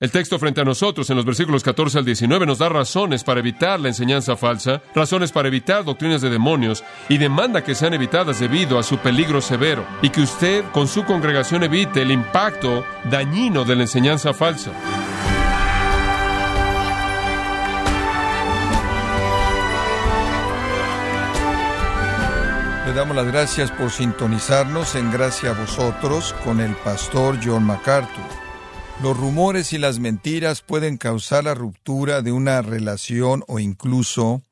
El texto frente a nosotros en los versículos 14 al 19 nos da razones para evitar la enseñanza falsa, razones para evitar doctrinas de demonios y demanda que sean evitadas debido a su peligro severo y que usted con su congregación evite el impacto dañino de la enseñanza falsa. Le damos las gracias por sintonizarnos en Gracia a vosotros con el pastor John MacArthur. Los rumores y las mentiras pueden causar la ruptura de una relación o incluso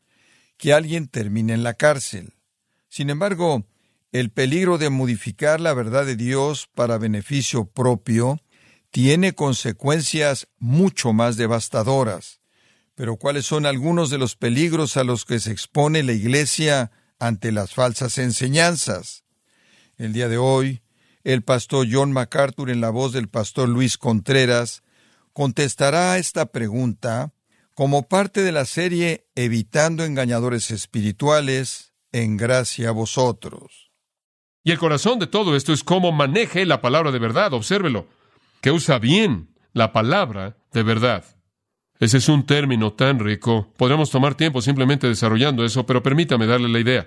que alguien termine en la cárcel. Sin embargo, el peligro de modificar la verdad de Dios para beneficio propio tiene consecuencias mucho más devastadoras. Pero ¿cuáles son algunos de los peligros a los que se expone la Iglesia ante las falsas enseñanzas. El día de hoy, el pastor John MacArthur, en la voz del pastor Luis Contreras, contestará a esta pregunta como parte de la serie Evitando engañadores espirituales, en gracia a vosotros. Y el corazón de todo esto es cómo maneje la palabra de verdad, obsérvelo, que usa bien la palabra de verdad. Ese es un término tan rico. Podríamos tomar tiempo simplemente desarrollando eso, pero permítame darle la idea.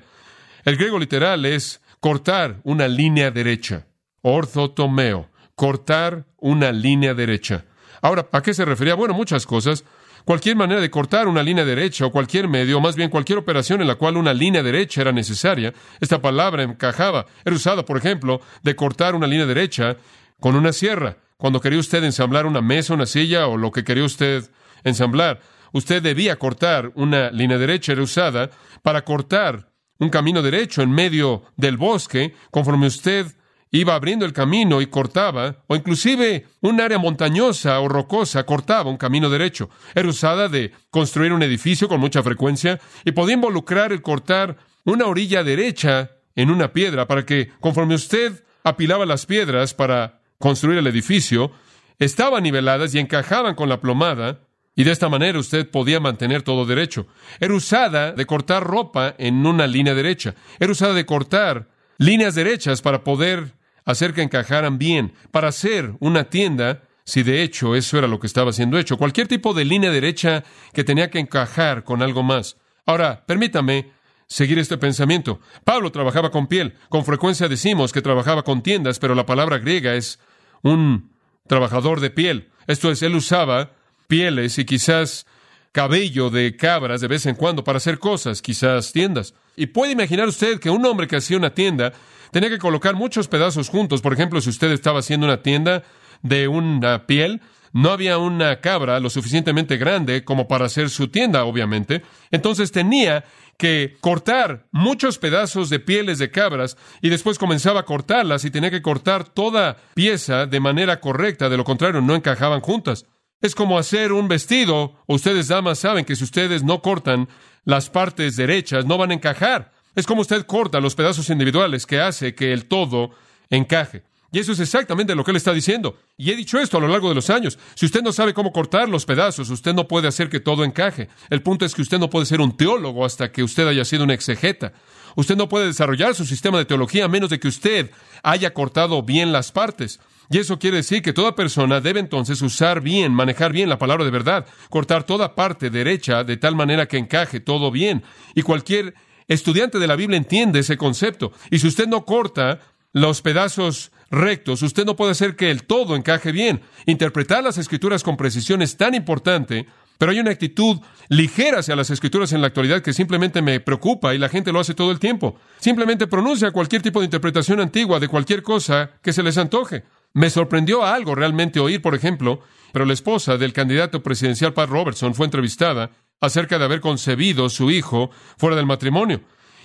El griego literal es cortar una línea derecha. Orthotomeo. Cortar una línea derecha. Ahora, ¿a qué se refería? Bueno, muchas cosas. Cualquier manera de cortar una línea derecha o cualquier medio, o más bien cualquier operación en la cual una línea derecha era necesaria, esta palabra encajaba. Era usada, por ejemplo, de cortar una línea derecha con una sierra. Cuando quería usted ensamblar una mesa, una silla o lo que quería usted ensamblar. Usted debía cortar una línea derecha, era usada para cortar un camino derecho en medio del bosque, conforme usted iba abriendo el camino y cortaba, o inclusive un área montañosa o rocosa cortaba un camino derecho. Era usada de construir un edificio con mucha frecuencia y podía involucrar el cortar una orilla derecha en una piedra para que, conforme usted apilaba las piedras para construir el edificio, estaban niveladas y encajaban con la plomada y de esta manera usted podía mantener todo derecho. Era usada de cortar ropa en una línea derecha. Era usada de cortar líneas derechas para poder hacer que encajaran bien, para hacer una tienda, si de hecho eso era lo que estaba siendo hecho. Cualquier tipo de línea derecha que tenía que encajar con algo más. Ahora, permítame seguir este pensamiento. Pablo trabajaba con piel. Con frecuencia decimos que trabajaba con tiendas, pero la palabra griega es un trabajador de piel. Esto es, él usaba pieles y quizás cabello de cabras de vez en cuando para hacer cosas, quizás tiendas. Y puede imaginar usted que un hombre que hacía una tienda tenía que colocar muchos pedazos juntos. Por ejemplo, si usted estaba haciendo una tienda de una piel, no había una cabra lo suficientemente grande como para hacer su tienda, obviamente. Entonces tenía que cortar muchos pedazos de pieles de cabras y después comenzaba a cortarlas y tenía que cortar toda pieza de manera correcta, de lo contrario no encajaban juntas. Es como hacer un vestido. Ustedes, damas, saben que si ustedes no cortan las partes derechas, no van a encajar. Es como usted corta los pedazos individuales que hace que el todo encaje. Y eso es exactamente lo que él está diciendo. Y he dicho esto a lo largo de los años. Si usted no sabe cómo cortar los pedazos, usted no puede hacer que todo encaje. El punto es que usted no puede ser un teólogo hasta que usted haya sido un exegeta. Usted no puede desarrollar su sistema de teología a menos de que usted haya cortado bien las partes. Y eso quiere decir que toda persona debe entonces usar bien, manejar bien la palabra de verdad, cortar toda parte derecha de tal manera que encaje todo bien. Y cualquier estudiante de la Biblia entiende ese concepto. Y si usted no corta los pedazos rectos, usted no puede hacer que el todo encaje bien. Interpretar las escrituras con precisión es tan importante, pero hay una actitud ligera hacia las escrituras en la actualidad que simplemente me preocupa y la gente lo hace todo el tiempo. Simplemente pronuncia cualquier tipo de interpretación antigua de cualquier cosa que se les antoje. Me sorprendió algo realmente oír, por ejemplo, pero la esposa del candidato presidencial Pat Robertson fue entrevistada acerca de haber concebido su hijo fuera del matrimonio.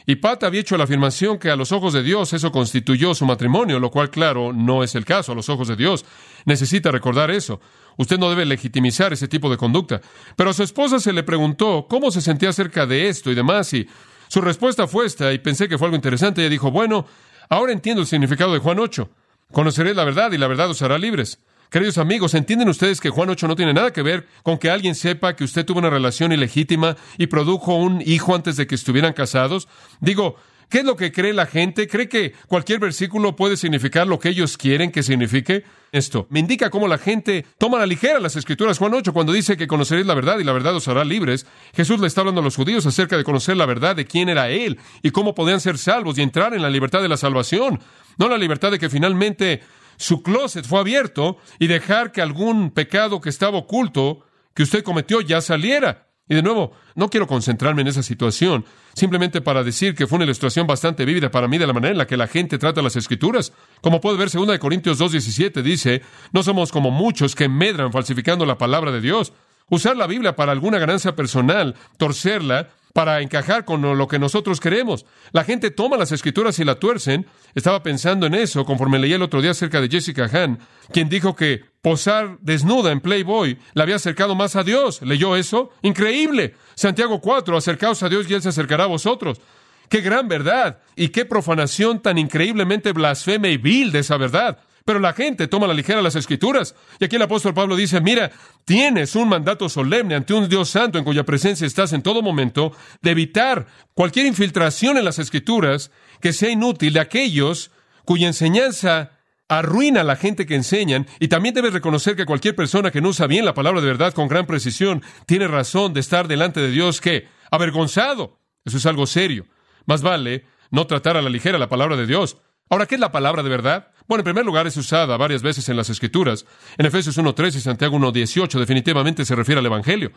Y Pat había hecho la afirmación que a los ojos de Dios eso constituyó su matrimonio, lo cual, claro, no es el caso a los ojos de Dios. Necesita recordar eso. Usted no debe legitimizar ese tipo de conducta. Pero a su esposa se le preguntó cómo se sentía acerca de esto y demás, y su respuesta fue esta, y pensé que fue algo interesante. Ella dijo, bueno, ahora entiendo el significado de Juan 8. Conoceréis la verdad y la verdad os hará libres. Queridos amigos, ¿entienden ustedes que Juan 8 no tiene nada que ver con que alguien sepa que usted tuvo una relación ilegítima y produjo un hijo antes de que estuvieran casados? Digo, ¿Qué es lo que cree la gente? ¿Cree que cualquier versículo puede significar lo que ellos quieren que signifique? Esto me indica cómo la gente toma la ligera las escrituras. Juan 8, cuando dice que conoceréis la verdad y la verdad os hará libres, Jesús le está hablando a los judíos acerca de conocer la verdad de quién era Él y cómo podían ser salvos y entrar en la libertad de la salvación. No la libertad de que finalmente su closet fue abierto y dejar que algún pecado que estaba oculto que usted cometió ya saliera. Y de nuevo, no quiero concentrarme en esa situación, simplemente para decir que fue una ilustración bastante vívida para mí de la manera en la que la gente trata las escrituras. Como puede ver, 2 Corintios 2.17 dice, no somos como muchos que medran falsificando la palabra de Dios. Usar la Biblia para alguna ganancia personal, torcerla, para encajar con lo que nosotros queremos. La gente toma las escrituras y la tuercen. Estaba pensando en eso conforme leía el otro día acerca de Jessica Hahn, quien dijo que posar desnuda en Playboy le había acercado más a Dios. ¿Leyó eso? Increíble. Santiago 4, acercaos a Dios y Él se acercará a vosotros. Qué gran verdad y qué profanación tan increíblemente blasfema y vil de esa verdad. Pero la gente toma a la ligera las escrituras. Y aquí el apóstol Pablo dice, mira, tienes un mandato solemne ante un Dios santo en cuya presencia estás en todo momento de evitar cualquier infiltración en las escrituras que sea inútil de aquellos cuya enseñanza arruina a la gente que enseñan y también debes reconocer que cualquier persona que no usa bien la palabra de verdad con gran precisión tiene razón de estar delante de Dios que avergonzado. Eso es algo serio. Más vale no tratar a la ligera la palabra de Dios. Ahora, ¿qué es la palabra de verdad? Bueno, en primer lugar, es usada varias veces en las Escrituras. En Efesios 1.13 y Santiago 1.18 definitivamente se refiere al Evangelio.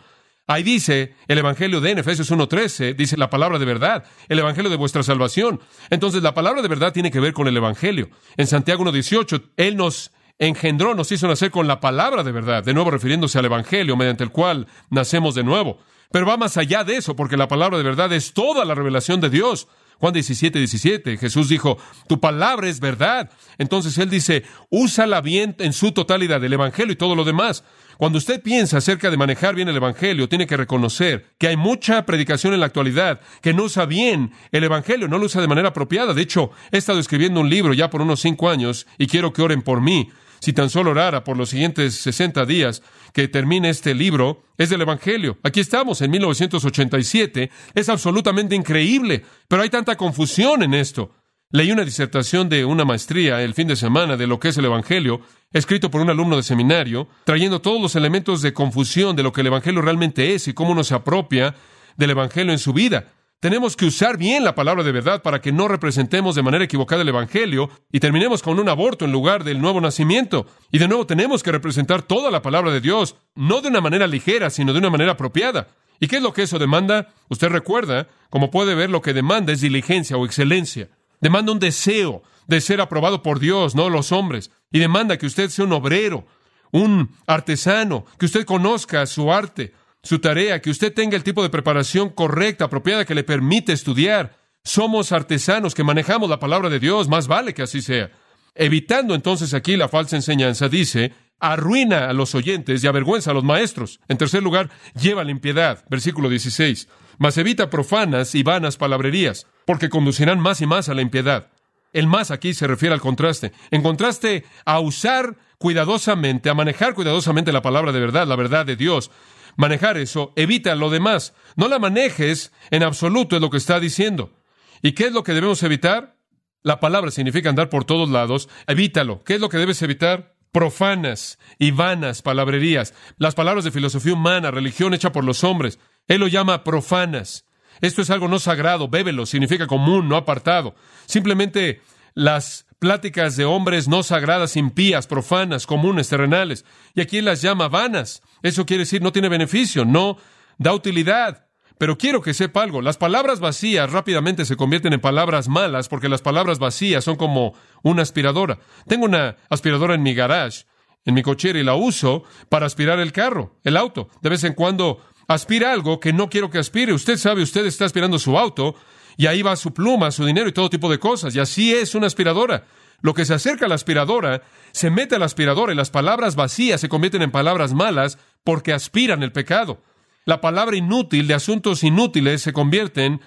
Ahí dice el Evangelio de en Efesios 1.13, dice la palabra de verdad, el Evangelio de vuestra salvación. Entonces, la palabra de verdad tiene que ver con el Evangelio. En Santiago 1.18, Él nos engendró, nos hizo nacer con la palabra de verdad, de nuevo refiriéndose al Evangelio, mediante el cual nacemos de nuevo. Pero va más allá de eso, porque la palabra de verdad es toda la revelación de Dios. Juan 17, 17, Jesús dijo, tu palabra es verdad. Entonces Él dice, úsala bien en su totalidad, el Evangelio y todo lo demás. Cuando usted piensa acerca de manejar bien el Evangelio, tiene que reconocer que hay mucha predicación en la actualidad que no usa bien el Evangelio, no lo usa de manera apropiada. De hecho, he estado escribiendo un libro ya por unos cinco años y quiero que oren por mí si tan solo orara por los siguientes 60 días que termine este libro, es del Evangelio. Aquí estamos, en 1987. Es absolutamente increíble, pero hay tanta confusión en esto. Leí una disertación de una maestría el fin de semana de lo que es el Evangelio, escrito por un alumno de seminario, trayendo todos los elementos de confusión de lo que el Evangelio realmente es y cómo uno se apropia del Evangelio en su vida. Tenemos que usar bien la palabra de verdad para que no representemos de manera equivocada el Evangelio y terminemos con un aborto en lugar del nuevo nacimiento. Y de nuevo tenemos que representar toda la palabra de Dios, no de una manera ligera, sino de una manera apropiada. ¿Y qué es lo que eso demanda? Usted recuerda, como puede ver, lo que demanda es diligencia o excelencia. Demanda un deseo de ser aprobado por Dios, no los hombres. Y demanda que usted sea un obrero, un artesano, que usted conozca su arte, su tarea, que usted tenga el tipo de preparación correcta, apropiada, que le permite estudiar. Somos artesanos que manejamos la palabra de Dios, más vale que así sea. Evitando entonces aquí la falsa enseñanza, dice, arruina a los oyentes y avergüenza a los maestros. En tercer lugar, lleva la impiedad. Versículo 16. Mas evita profanas y vanas palabrerías, porque conducirán más y más a la impiedad. El más aquí se refiere al contraste. En contraste a usar cuidadosamente, a manejar cuidadosamente la palabra de verdad, la verdad de Dios, manejar eso, evita lo demás. No la manejes en absoluto, es lo que está diciendo. ¿Y qué es lo que debemos evitar? La palabra significa andar por todos lados. Evítalo. ¿Qué es lo que debes evitar? Profanas y vanas palabrerías. Las palabras de filosofía humana, religión hecha por los hombres. Él lo llama profanas. Esto es algo no sagrado, bébelo, significa común, no apartado. Simplemente las pláticas de hombres no sagradas, impías, profanas, comunes, terrenales. Y aquí las llama vanas. Eso quiere decir no tiene beneficio, no da utilidad. Pero quiero que sepa algo, las palabras vacías rápidamente se convierten en palabras malas porque las palabras vacías son como una aspiradora. Tengo una aspiradora en mi garage, en mi cochera y la uso para aspirar el carro, el auto. De vez en cuando aspira algo que no quiero que aspire. Usted sabe, usted está aspirando su auto y ahí va su pluma, su dinero y todo tipo de cosas. Y así es una aspiradora. Lo que se acerca a la aspiradora se mete a la aspiradora y las palabras vacías se convierten en palabras malas porque aspiran el pecado. La palabra inútil de asuntos inútiles se convierten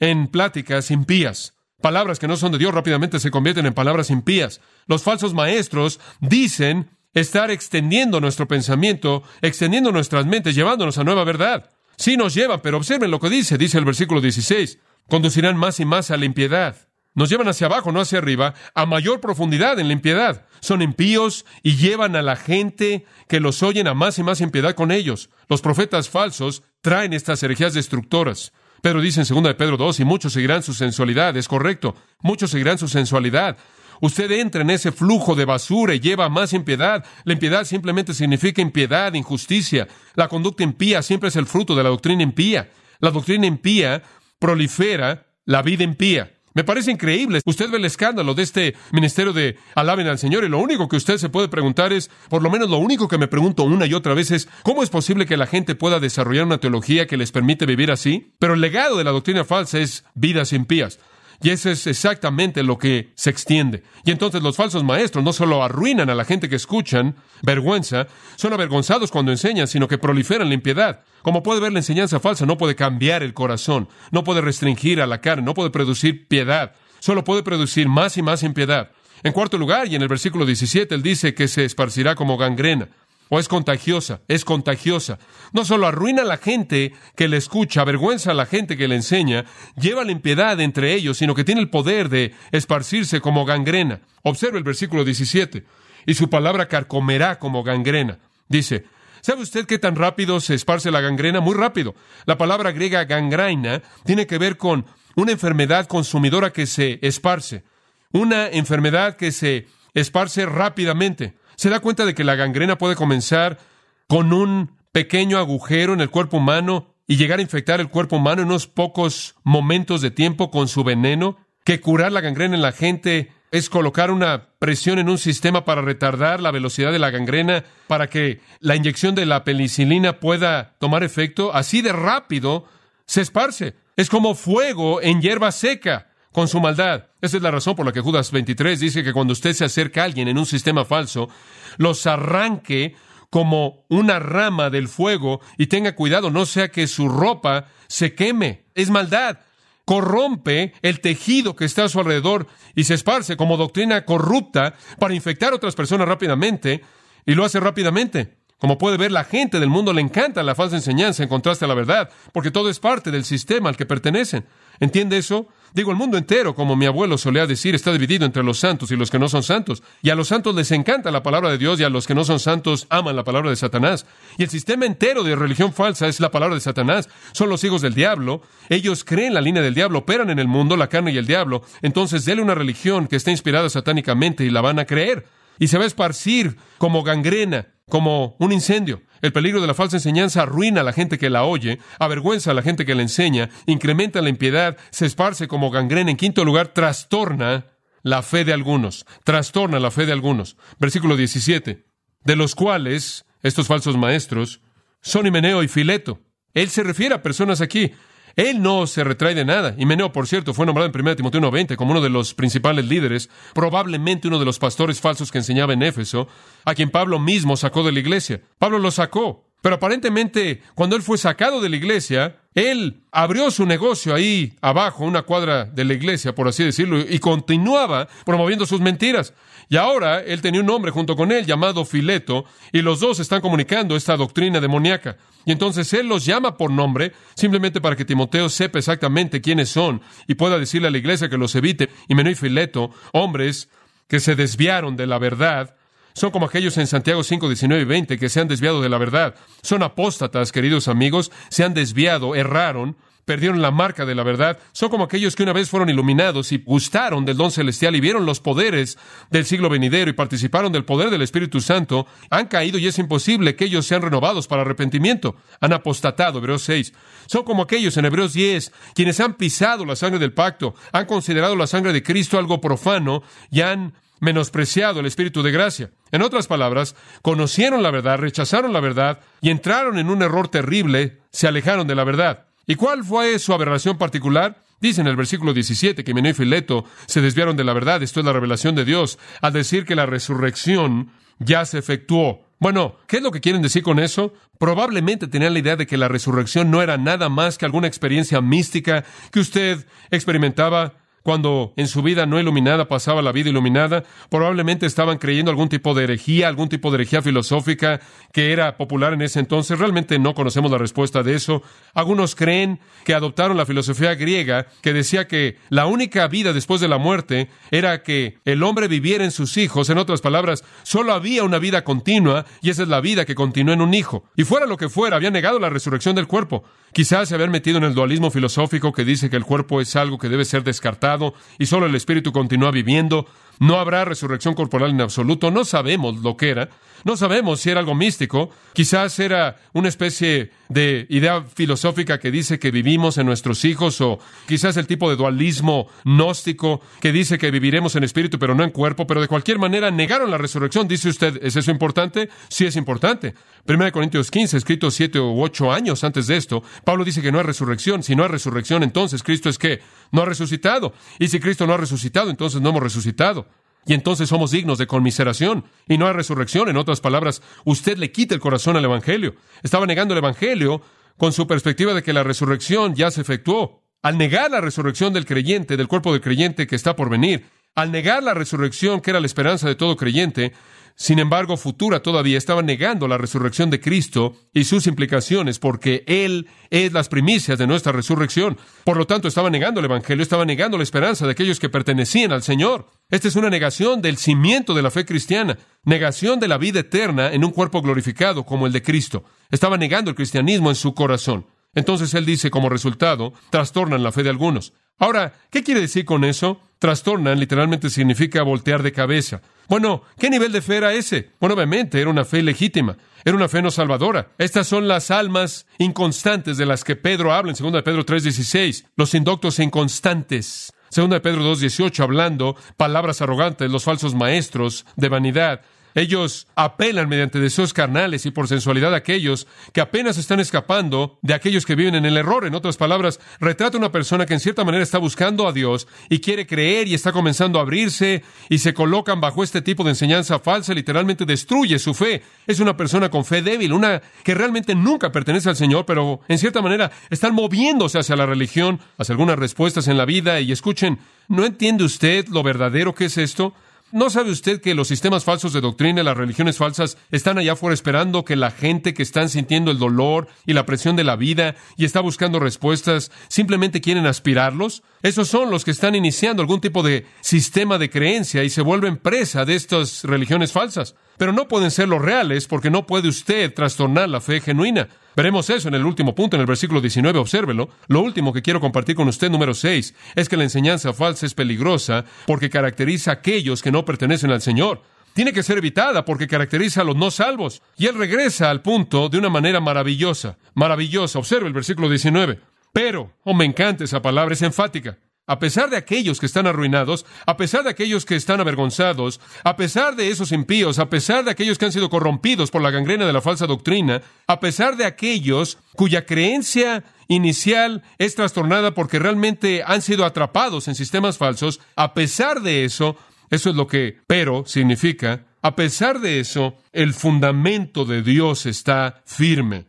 en pláticas impías. Palabras que no son de Dios rápidamente se convierten en palabras impías. Los falsos maestros dicen estar extendiendo nuestro pensamiento, extendiendo nuestras mentes, llevándonos a nueva verdad. Sí nos llevan, pero observen lo que dice, dice el versículo 16. Conducirán más y más a la impiedad. Nos llevan hacia abajo, no hacia arriba, a mayor profundidad en la impiedad. Son impíos y llevan a la gente que los oyen a más y más impiedad con ellos. Los profetas falsos traen estas herejías destructoras. Pedro dice en 2 de Pedro 2, y muchos seguirán su sensualidad. Es correcto, muchos seguirán su sensualidad. Usted entra en ese flujo de basura y lleva más impiedad. La impiedad simplemente significa impiedad, injusticia. La conducta impía siempre es el fruto de la doctrina impía. La doctrina impía prolifera la vida impía. Me parece increíble. Usted ve el escándalo de este ministerio de alaben al Señor y lo único que usted se puede preguntar es, por lo menos lo único que me pregunto una y otra vez es, ¿cómo es posible que la gente pueda desarrollar una teología que les permite vivir así? Pero el legado de la doctrina falsa es vidas impías. Y eso es exactamente lo que se extiende. Y entonces los falsos maestros no solo arruinan a la gente que escuchan, vergüenza, son avergonzados cuando enseñan, sino que proliferan la impiedad. Como puede ver, la enseñanza falsa no puede cambiar el corazón, no puede restringir a la carne, no puede producir piedad, solo puede producir más y más impiedad. En cuarto lugar, y en el versículo 17, él dice que se esparcirá como gangrena o es contagiosa, es contagiosa. No solo arruina a la gente que le escucha, avergüenza a la gente que le enseña, lleva la impiedad entre ellos, sino que tiene el poder de esparcirse como gangrena. Observe el versículo 17. Y su palabra carcomerá como gangrena. Dice, ¿sabe usted qué tan rápido se esparce la gangrena? Muy rápido. La palabra griega gangraina tiene que ver con una enfermedad consumidora que se esparce. Una enfermedad que se esparce rápidamente. ¿Se da cuenta de que la gangrena puede comenzar con un pequeño agujero en el cuerpo humano y llegar a infectar el cuerpo humano en unos pocos momentos de tiempo con su veneno? ¿Que curar la gangrena en la gente es colocar una presión en un sistema para retardar la velocidad de la gangrena para que la inyección de la penicilina pueda tomar efecto? Así de rápido se esparce. Es como fuego en hierba seca con su maldad. Esa es la razón por la que Judas 23 dice que cuando usted se acerca a alguien en un sistema falso, los arranque como una rama del fuego y tenga cuidado, no sea que su ropa se queme. Es maldad. Corrompe el tejido que está a su alrededor y se esparce como doctrina corrupta para infectar a otras personas rápidamente y lo hace rápidamente. Como puede ver, la gente del mundo le encanta la falsa enseñanza en contraste a la verdad, porque todo es parte del sistema al que pertenecen. ¿Entiende eso? Digo, el mundo entero, como mi abuelo solía decir, está dividido entre los santos y los que no son santos. Y a los santos les encanta la palabra de Dios y a los que no son santos aman la palabra de Satanás. Y el sistema entero de religión falsa es la palabra de Satanás. Son los hijos del diablo. Ellos creen la línea del diablo, operan en el mundo, la carne y el diablo. Entonces, déle una religión que está inspirada satánicamente y la van a creer. Y se va a esparcir como gangrena, como un incendio. El peligro de la falsa enseñanza arruina a la gente que la oye, avergüenza a la gente que la enseña, incrementa la impiedad, se esparce como gangrena. En quinto lugar, trastorna la fe de algunos. Trastorna la fe de algunos. Versículo 17. De los cuales, estos falsos maestros, son Himeneo y Fileto. Él se refiere a personas aquí. Él no se retrae de nada. Himeneo, por cierto, fue nombrado en 1 Timoteo 1.20 como uno de los principales líderes, probablemente uno de los pastores falsos que enseñaba en Éfeso, a quien Pablo mismo sacó de la iglesia. Pablo lo sacó. Pero aparentemente, cuando él fue sacado de la iglesia, él abrió su negocio ahí abajo, una cuadra de la iglesia, por así decirlo, y continuaba promoviendo sus mentiras. Y ahora él tenía un hombre junto con él llamado Fileto, y los dos están comunicando esta doctrina demoníaca. Y entonces él los llama por nombre, simplemente para que Timoteo sepa exactamente quiénes son y pueda decirle a la iglesia que los evite. Y Menú y Fileto, hombres que se desviaron de la verdad, son como aquellos en Santiago 5, 19 y 20 que se han desviado de la verdad. Son apóstatas, queridos amigos, se han desviado, erraron, perdieron la marca de la verdad, son como aquellos que una vez fueron iluminados y gustaron del don celestial y vieron los poderes del siglo venidero y participaron del poder del Espíritu Santo, han caído y es imposible que ellos sean renovados para arrepentimiento. Han apostatado, Hebreos 6. Son como aquellos en Hebreos 10, quienes han pisado la sangre del pacto, han considerado la sangre de Cristo algo profano y han menospreciado el Espíritu de gracia. En otras palabras, conocieron la verdad, rechazaron la verdad y entraron en un error terrible, se alejaron de la verdad. ¿Y cuál fue su aberración particular? Dice en el versículo 17 que Meneo y Fileto se desviaron de la verdad, esto es la revelación de Dios, al decir que la resurrección ya se efectuó. Bueno, ¿qué es lo que quieren decir con eso? Probablemente tenían la idea de que la resurrección no era nada más que alguna experiencia mística que usted experimentaba cuando en su vida no iluminada pasaba la vida iluminada. Probablemente estaban creyendo algún tipo de herejía, algún tipo de herejía filosófica que era popular en ese entonces. Realmente no conocemos la respuesta de eso. Algunos creen que adoptaron la filosofía griega que decía que la única vida después de la muerte era que el hombre viviera en sus hijos. En otras palabras, solo había una vida continua y esa es la vida que continúa en un hijo. Y fuera lo que fuera, había negado la resurrección del cuerpo. Quizás se habían metido en el dualismo filosófico que dice que el cuerpo es algo que debe ser descartado y solo el espíritu continúa viviendo. No habrá resurrección corporal en absoluto. No sabemos lo que era. No sabemos si era algo místico. Quizás era una especie de idea filosófica que dice que vivimos en nuestros hijos o quizás el tipo de dualismo gnóstico que dice que viviremos en espíritu pero no en cuerpo. Pero de cualquier manera negaron la resurrección. Dice usted, ¿es eso importante? Sí es importante. 1 Corintios 15, escrito siete u ocho años antes de esto, Pablo dice que no hay resurrección. Si no hay resurrección, entonces Cristo es que no ha resucitado. Y si Cristo no ha resucitado, entonces no hemos resucitado. Y entonces somos dignos de conmiseración. Y no hay resurrección. En otras palabras, usted le quita el corazón al Evangelio. Estaba negando el Evangelio con su perspectiva de que la resurrección ya se efectuó. Al negar la resurrección del creyente, del cuerpo del creyente que está por venir, al negar la resurrección que era la esperanza de todo creyente, sin embargo, futura todavía estaba negando la resurrección de Cristo y sus implicaciones, porque Él es las primicias de nuestra resurrección. Por lo tanto, estaba negando el Evangelio, estaba negando la esperanza de aquellos que pertenecían al Señor. Esta es una negación del cimiento de la fe cristiana, negación de la vida eterna en un cuerpo glorificado como el de Cristo. Estaba negando el cristianismo en su corazón. Entonces Él dice, como resultado, trastornan la fe de algunos. Ahora, ¿qué quiere decir con eso? Trastornan literalmente significa voltear de cabeza. Bueno, ¿qué nivel de fe era ese? Bueno, obviamente era una fe legítima, era una fe no salvadora. Estas son las almas inconstantes de las que Pedro habla en 2 de Pedro 3:16, los indoctos e inconstantes. 2 de Pedro 2:18 hablando palabras arrogantes, los falsos maestros de vanidad, ellos apelan mediante deseos carnales y por sensualidad a aquellos que apenas están escapando de aquellos que viven en el error. En otras palabras, retrata una persona que en cierta manera está buscando a Dios y quiere creer y está comenzando a abrirse y se colocan bajo este tipo de enseñanza falsa, literalmente destruye su fe. Es una persona con fe débil, una que realmente nunca pertenece al Señor, pero en cierta manera están moviéndose hacia la religión, hacia algunas respuestas en la vida y escuchen, ¿no entiende usted lo verdadero que es esto? ¿No sabe usted que los sistemas falsos de doctrina y las religiones falsas están allá afuera esperando que la gente que están sintiendo el dolor y la presión de la vida y está buscando respuestas simplemente quieren aspirarlos? Esos son los que están iniciando algún tipo de sistema de creencia y se vuelven presa de estas religiones falsas. Pero no pueden ser los reales porque no puede usted trastornar la fe genuina. Veremos eso en el último punto, en el versículo 19, obsérvelo. Lo último que quiero compartir con usted, número 6, es que la enseñanza falsa es peligrosa porque caracteriza a aquellos que no pertenecen al Señor. Tiene que ser evitada porque caracteriza a los no salvos. Y él regresa al punto de una manera maravillosa. Maravillosa. Observe el versículo 19. Pero, oh, me encanta esa palabra, es enfática a pesar de aquellos que están arruinados, a pesar de aquellos que están avergonzados, a pesar de esos impíos, a pesar de aquellos que han sido corrompidos por la gangrena de la falsa doctrina, a pesar de aquellos cuya creencia inicial es trastornada porque realmente han sido atrapados en sistemas falsos, a pesar de eso, eso es lo que pero significa, a pesar de eso, el fundamento de Dios está firme.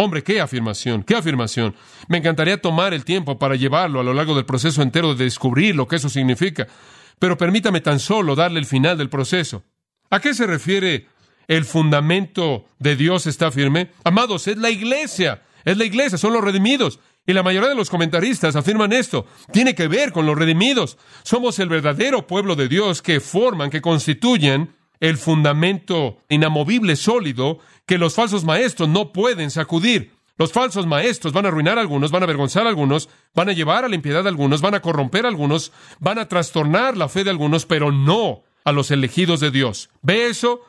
Hombre, qué afirmación, qué afirmación. Me encantaría tomar el tiempo para llevarlo a lo largo del proceso entero de descubrir lo que eso significa. Pero permítame tan solo darle el final del proceso. ¿A qué se refiere el fundamento de Dios está firme? Amados, es la iglesia. Es la iglesia, son los redimidos. Y la mayoría de los comentaristas afirman esto. Tiene que ver con los redimidos. Somos el verdadero pueblo de Dios que forman, que constituyen el fundamento inamovible, sólido, que los falsos maestros no pueden sacudir. Los falsos maestros van a arruinar a algunos, van a avergonzar a algunos, van a llevar a la impiedad a algunos, van a corromper a algunos, van a trastornar la fe de algunos, pero no a los elegidos de Dios. ¿Ve eso?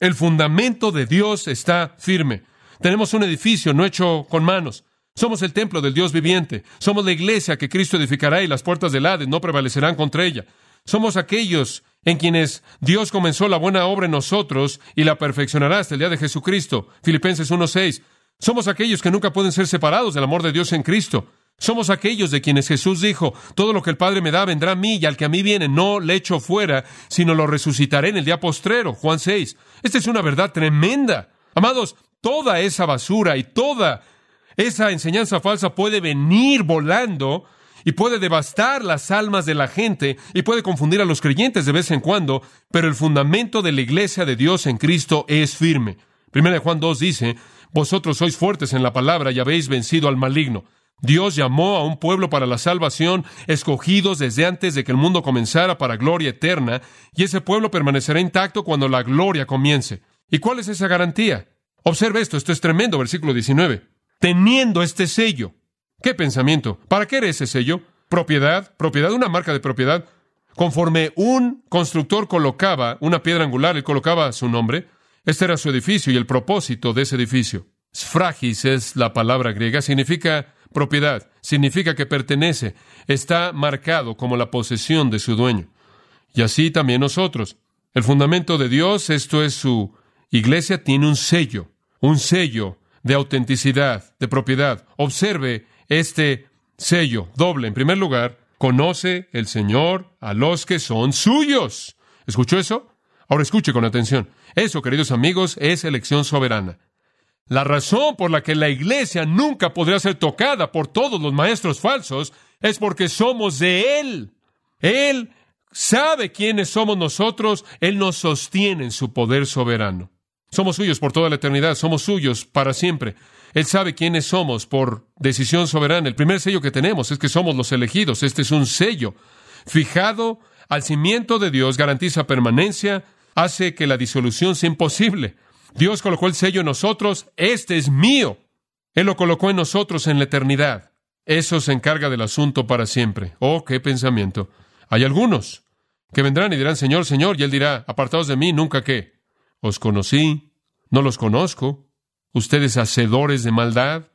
El fundamento de Dios está firme. Tenemos un edificio no hecho con manos. Somos el templo del Dios viviente. Somos la iglesia que Cristo edificará y las puertas del Hades no prevalecerán contra ella. Somos aquellos en quienes Dios comenzó la buena obra en nosotros y la perfeccionará hasta el día de Jesucristo. Filipenses 1.6. Somos aquellos que nunca pueden ser separados del amor de Dios en Cristo. Somos aquellos de quienes Jesús dijo, todo lo que el Padre me da vendrá a mí y al que a mí viene no le echo fuera, sino lo resucitaré en el día postrero. Juan 6. Esta es una verdad tremenda. Amados, toda esa basura y toda esa enseñanza falsa puede venir volando y puede devastar las almas de la gente y puede confundir a los creyentes de vez en cuando, pero el fundamento de la iglesia de Dios en Cristo es firme. Primera de Juan 2 dice, vosotros sois fuertes en la palabra y habéis vencido al maligno. Dios llamó a un pueblo para la salvación, escogidos desde antes de que el mundo comenzara para gloria eterna, y ese pueblo permanecerá intacto cuando la gloria comience. ¿Y cuál es esa garantía? Observe esto, esto es tremendo, versículo 19. Teniendo este sello. ¿Qué pensamiento? ¿Para qué era ese sello? Propiedad, propiedad, una marca de propiedad. Conforme un constructor colocaba una piedra angular, él colocaba su nombre. Este era su edificio y el propósito de ese edificio. Sfragis es la palabra griega, significa propiedad, significa que pertenece, está marcado como la posesión de su dueño. Y así también nosotros. El fundamento de Dios, esto es su iglesia, tiene un sello, un sello de autenticidad, de propiedad. Observe este sello doble. En primer lugar, conoce el Señor a los que son suyos. ¿Escuchó eso? Ahora escuche con atención. Eso, queridos amigos, es elección soberana. La razón por la que la iglesia nunca podría ser tocada por todos los maestros falsos es porque somos de Él. Él sabe quiénes somos nosotros, Él nos sostiene en su poder soberano. Somos suyos por toda la eternidad, somos suyos para siempre. Él sabe quiénes somos por decisión soberana. El primer sello que tenemos es que somos los elegidos. Este es un sello fijado al cimiento de Dios, garantiza permanencia, hace que la disolución sea imposible. Dios colocó el sello en nosotros, este es mío. Él lo colocó en nosotros en la eternidad. Eso se encarga del asunto para siempre. Oh, qué pensamiento. Hay algunos que vendrán y dirán, Señor, Señor, y Él dirá, apartados de mí, nunca qué. Os conocí, no los conozco, ustedes hacedores de maldad,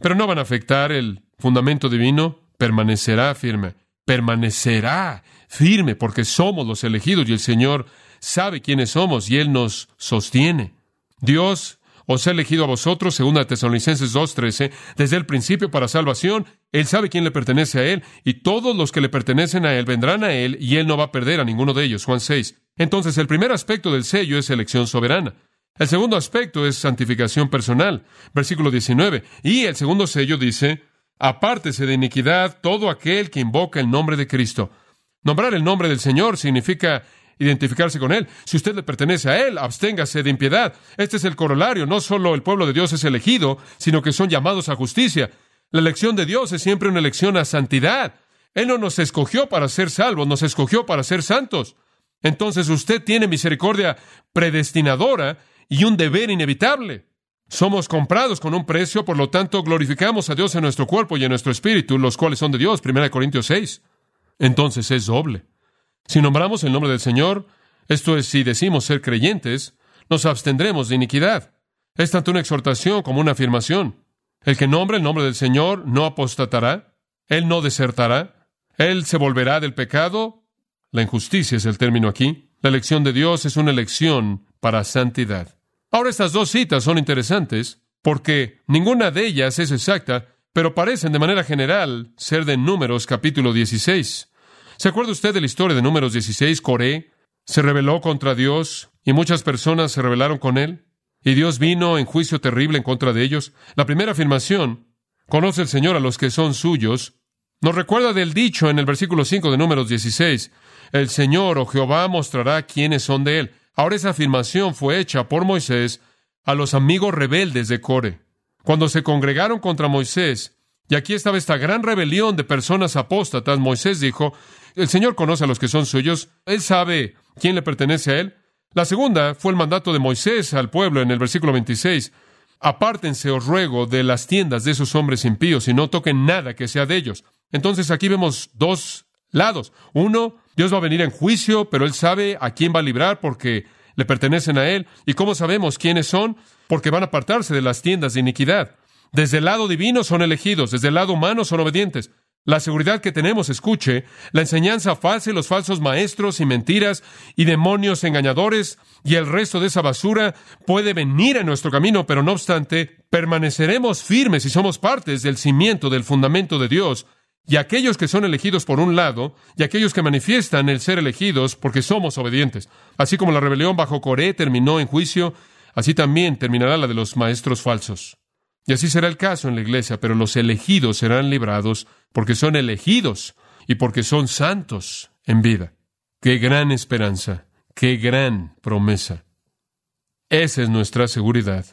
pero no van a afectar el fundamento divino, permanecerá firme, permanecerá firme, porque somos los elegidos y el Señor sabe quiénes somos y Él nos sostiene. Dios os ha elegido a vosotros, según a Tesalonicenses 2.13, desde el principio para salvación. Él sabe quién le pertenece a Él, y todos los que le pertenecen a Él vendrán a Él, y Él no va a perder a ninguno de ellos. Juan 6. Entonces, el primer aspecto del sello es elección soberana. El segundo aspecto es santificación personal. Versículo 19. Y el segundo sello dice, apártese de iniquidad todo aquel que invoca el nombre de Cristo. Nombrar el nombre del Señor significa identificarse con Él. Si usted le pertenece a Él, absténgase de impiedad. Este es el corolario. No solo el pueblo de Dios es elegido, sino que son llamados a justicia. La elección de Dios es siempre una elección a santidad. Él no nos escogió para ser salvos, nos escogió para ser santos. Entonces usted tiene misericordia predestinadora y un deber inevitable. Somos comprados con un precio, por lo tanto glorificamos a Dios en nuestro cuerpo y en nuestro espíritu, los cuales son de Dios. 1 Corintios 6. Entonces es doble. Si nombramos el nombre del Señor, esto es, si decimos ser creyentes, nos abstendremos de iniquidad. Es tanto una exhortación como una afirmación. El que nombre el nombre del Señor no apostatará, Él no desertará, Él se volverá del pecado. La injusticia es el término aquí. La elección de Dios es una elección para santidad. Ahora estas dos citas son interesantes porque ninguna de ellas es exacta, pero parecen de manera general ser de Números capítulo 16. ¿Se acuerda usted de la historia de Números 16? Coré se rebeló contra Dios y muchas personas se rebelaron con él. Y Dios vino en juicio terrible en contra de ellos. La primera afirmación, conoce el Señor a los que son suyos, nos recuerda del dicho en el versículo 5 de Números 16, el Señor o Jehová mostrará quiénes son de él. Ahora esa afirmación fue hecha por Moisés a los amigos rebeldes de Core. Cuando se congregaron contra Moisés, y aquí estaba esta gran rebelión de personas apóstatas, Moisés dijo, el Señor conoce a los que son suyos, Él sabe quién le pertenece a Él. La segunda fue el mandato de Moisés al pueblo en el versículo 26. Apártense, os ruego, de las tiendas de esos hombres impíos y no toquen nada que sea de ellos. Entonces aquí vemos dos lados. Uno, Dios va a venir en juicio, pero Él sabe a quién va a librar porque le pertenecen a Él. ¿Y cómo sabemos quiénes son? Porque van a apartarse de las tiendas de iniquidad. Desde el lado divino son elegidos, desde el lado humano son obedientes. La seguridad que tenemos, escuche, la enseñanza falsa y los falsos maestros y mentiras y demonios engañadores y el resto de esa basura puede venir en nuestro camino, pero no obstante, permaneceremos firmes y somos partes del cimiento, del fundamento de Dios. Y aquellos que son elegidos por un lado, y aquellos que manifiestan el ser elegidos porque somos obedientes. Así como la rebelión bajo Coré terminó en juicio, así también terminará la de los maestros falsos. Y así será el caso en la iglesia, pero los elegidos serán librados porque son elegidos y porque son santos en vida. Qué gran esperanza, qué gran promesa. Esa es nuestra seguridad.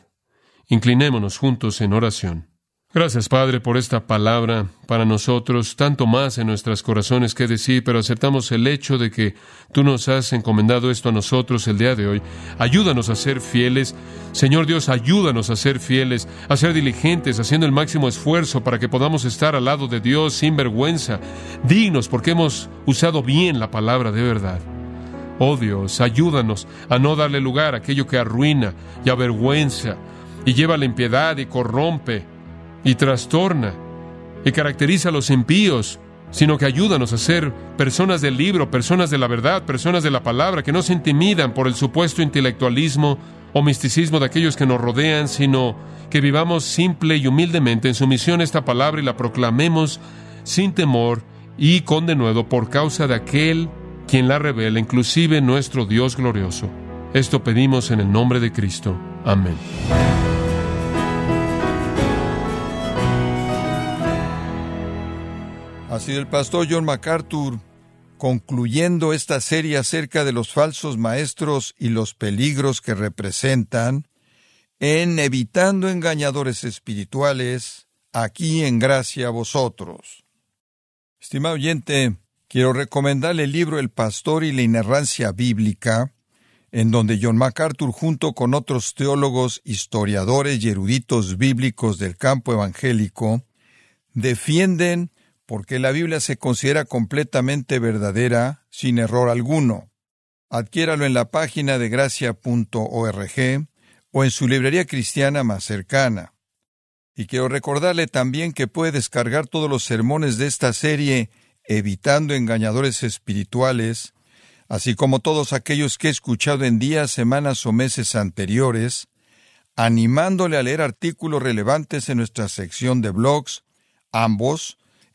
Inclinémonos juntos en oración. Gracias, Padre, por esta palabra para nosotros, tanto más en nuestros corazones que decir, pero aceptamos el hecho de que tú nos has encomendado esto a nosotros el día de hoy. Ayúdanos a ser fieles. Señor Dios, ayúdanos a ser fieles, a ser diligentes, haciendo el máximo esfuerzo para que podamos estar al lado de Dios sin vergüenza, dignos porque hemos usado bien la palabra de verdad. Oh Dios, ayúdanos a no darle lugar a aquello que arruina y avergüenza y lleva la impiedad y corrompe y trastorna y caracteriza a los impíos, sino que ayúdanos a ser personas del libro, personas de la verdad, personas de la palabra, que no se intimidan por el supuesto intelectualismo o misticismo de aquellos que nos rodean, sino que vivamos simple y humildemente en sumisión a esta palabra y la proclamemos sin temor y con denuedo por causa de aquel quien la revela, inclusive nuestro Dios glorioso. Esto pedimos en el nombre de Cristo. Amén. Ha sido el pastor John MacArthur concluyendo esta serie acerca de los falsos maestros y los peligros que representan en Evitando Engañadores Espirituales, aquí en Gracia a Vosotros. Estimado oyente, quiero recomendarle el libro El Pastor y la Inerrancia Bíblica, en donde John MacArthur, junto con otros teólogos, historiadores y eruditos bíblicos del campo evangélico, defienden porque la Biblia se considera completamente verdadera, sin error alguno. Adquiéralo en la página de gracia.org o en su librería cristiana más cercana. Y quiero recordarle también que puede descargar todos los sermones de esta serie Evitando engañadores espirituales, así como todos aquellos que he escuchado en días, semanas o meses anteriores, animándole a leer artículos relevantes en nuestra sección de blogs, ambos